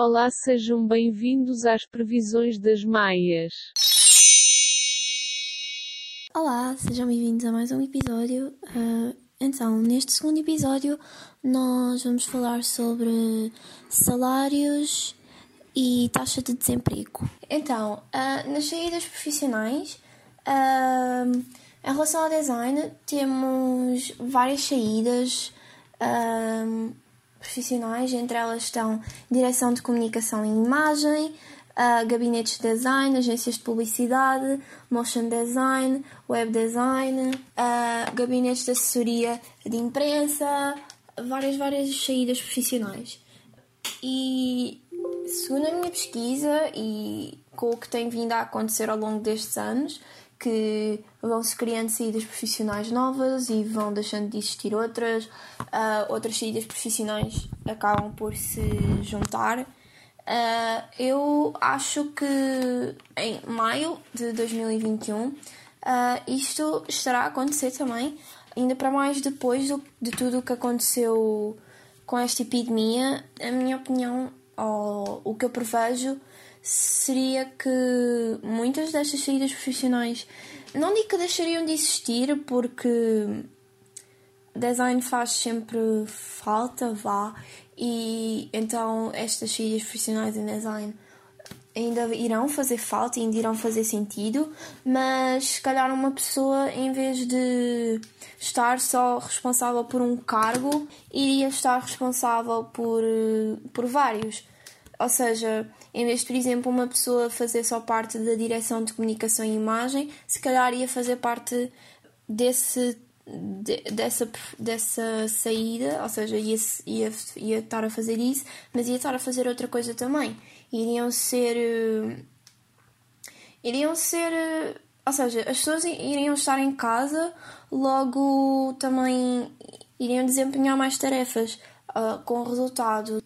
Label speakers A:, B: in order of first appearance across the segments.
A: Olá, sejam bem-vindos às previsões das Maias.
B: Olá, sejam bem-vindos a mais um episódio. Uh, então, neste segundo episódio, nós vamos falar sobre salários e taxa de desemprego. Então, uh, nas saídas profissionais, uh, em relação ao design, temos várias saídas profissionais, entre elas estão direção de comunicação e imagem, uh, gabinetes de design, agências de publicidade, motion design, web design, uh, gabinetes de assessoria de imprensa, várias, várias saídas profissionais. E segundo a minha pesquisa e com o que tem vindo a acontecer ao longo destes anos, que vão se criando saídas profissionais novas e vão deixando de existir outras, uh, outras saídas profissionais acabam por se juntar. Uh, eu acho que em maio de 2021 uh, isto estará a acontecer também, ainda para mais depois do, de tudo o que aconteceu com esta epidemia. A minha opinião, ou o que eu prevejo, seria que muitas destas saídas profissionais não digo que deixariam de existir porque design faz sempre falta, vá, e então estas saídas profissionais em design ainda irão fazer falta e ainda irão fazer sentido, mas se calhar uma pessoa, em vez de estar só responsável por um cargo, iria estar responsável por, por vários. Ou seja, em vez de, por exemplo, uma pessoa fazer só parte da direção de comunicação e imagem, se calhar ia fazer parte desse de, dessa, dessa saída, ou seja, ia, ia, ia estar a fazer isso, mas ia estar a fazer outra coisa também. Iriam ser. Uh, iriam ser. Uh, ou seja, as pessoas iriam estar em casa, logo também iriam desempenhar mais tarefas, uh, com o resultado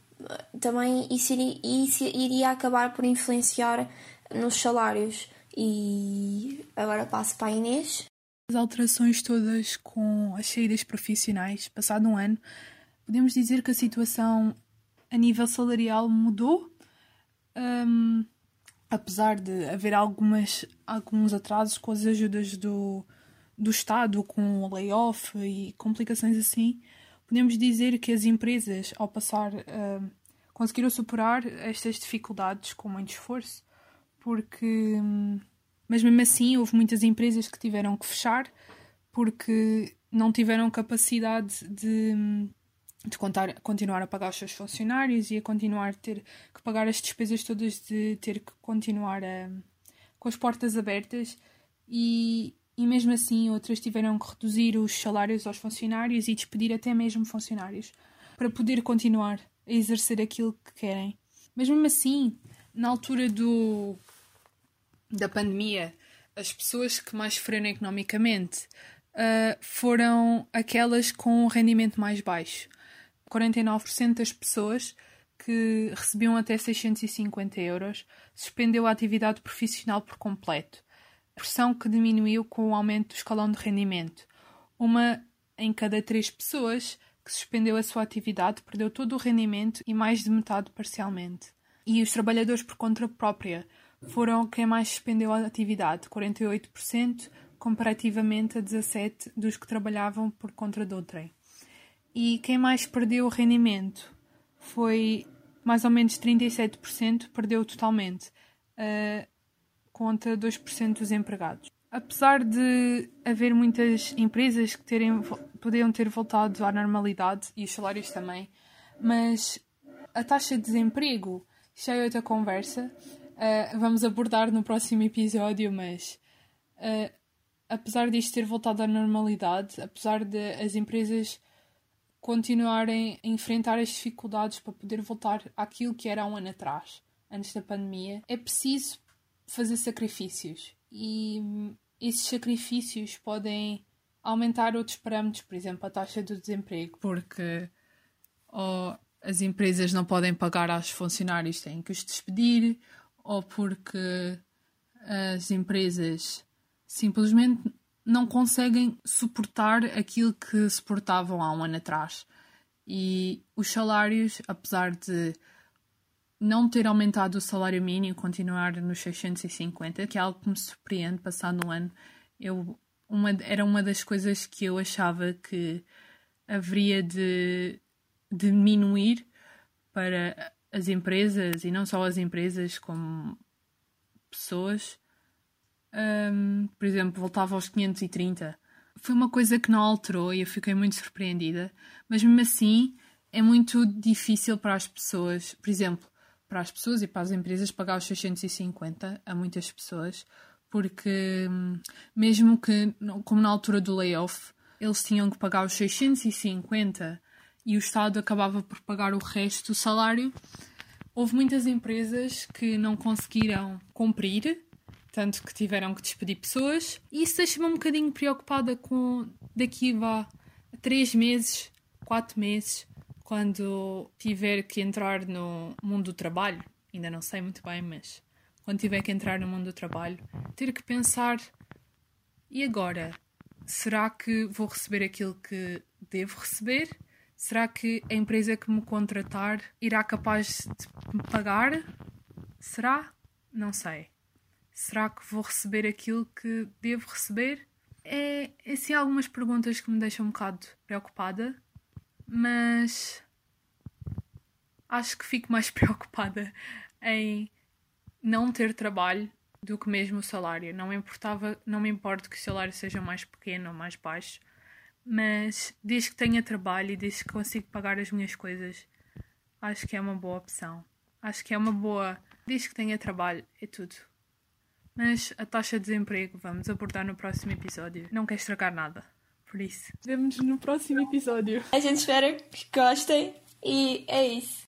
B: também isso iria, isso iria acabar por influenciar nos salários. E agora passo para a Inês.
C: As alterações todas com as saídas profissionais, passado um ano, podemos dizer que a situação a nível salarial mudou, um, apesar de haver algumas, alguns atrasos com as ajudas do, do Estado, com o layoff e complicações assim. Podemos dizer que as empresas, ao passar um, conseguiram superar estas dificuldades com muito esforço, porque. Mas mesmo assim, houve muitas empresas que tiveram que fechar porque não tiveram capacidade de, de contar, continuar a pagar os seus funcionários e a continuar a ter que pagar as despesas todas de ter que continuar a, com as portas abertas e, e mesmo assim outras tiveram que reduzir os salários aos funcionários e despedir até mesmo funcionários para poder continuar a exercer aquilo que querem. Mas mesmo assim, na altura do da pandemia, as pessoas que mais sofreram economicamente uh, foram aquelas com um rendimento mais baixo. 49% das pessoas que recebiam até 650 euros suspendeu a atividade profissional por completo, pressão que diminuiu com o aumento do escalão de rendimento. Uma em cada três pessoas que suspendeu a sua atividade perdeu todo o rendimento e mais de metade parcialmente. E os trabalhadores por conta própria foram quem mais suspendeu a atividade, 48%, comparativamente a 17% dos que trabalhavam por conta de outrem. E quem mais perdeu o rendimento foi mais ou menos 37%, perdeu totalmente, uh, contra 2% dos empregados apesar de haver muitas empresas que terem, podiam ter voltado à normalidade e os salários também, mas a taxa de desemprego já é outra conversa. Uh, vamos abordar no próximo episódio, mas uh, apesar disto ter voltado à normalidade, apesar de as empresas continuarem a enfrentar as dificuldades para poder voltar àquilo que era há um ano atrás, antes da pandemia, é preciso fazer sacrifícios. E esses sacrifícios podem aumentar outros parâmetros, por exemplo, a taxa do desemprego, porque ou as empresas não podem pagar aos funcionários, têm que os despedir, ou porque as empresas simplesmente não conseguem suportar aquilo que suportavam há um ano atrás. E os salários, apesar de não ter aumentado o salário mínimo, continuar nos 650, que é algo que me surpreende passado um ano. Eu, uma, era uma das coisas que eu achava que haveria de diminuir para as empresas, e não só as empresas, como pessoas. Um, por exemplo, voltava aos 530. Foi uma coisa que não alterou e eu fiquei muito surpreendida, mas mesmo assim é muito difícil para as pessoas, por exemplo, para as pessoas e para as empresas pagar os 650 a muitas pessoas, porque hum, mesmo que, como na altura do layoff, eles tinham que pagar os 650 e o Estado acabava por pagar o resto do salário, houve muitas empresas que não conseguiram cumprir, tanto que tiveram que despedir pessoas, e isso deixa-me um bocadinho preocupada com daqui a três meses, quatro meses, quando tiver que entrar no mundo do trabalho, ainda não sei muito bem, mas quando tiver que entrar no mundo do trabalho, ter que pensar: e agora? Será que vou receber aquilo que devo receber? Será que a empresa que me contratar irá capaz de me pagar? Será? Não sei. Será que vou receber aquilo que devo receber? É, é sim algumas perguntas que me deixam um bocado preocupada, mas acho que fico mais preocupada em não ter trabalho do que mesmo o salário. Não me importava, não me importa que o salário seja mais pequeno ou mais baixo mas desde que tenha trabalho e desde que consigo pagar as minhas coisas, acho que é uma boa opção. Acho que é uma boa. Desde que tenha trabalho, é tudo. Mas a taxa de desemprego vamos abordar no próximo episódio. Não quer estragar nada. Por isso, vemos no próximo episódio.
B: A gente espera que gostem e é isso.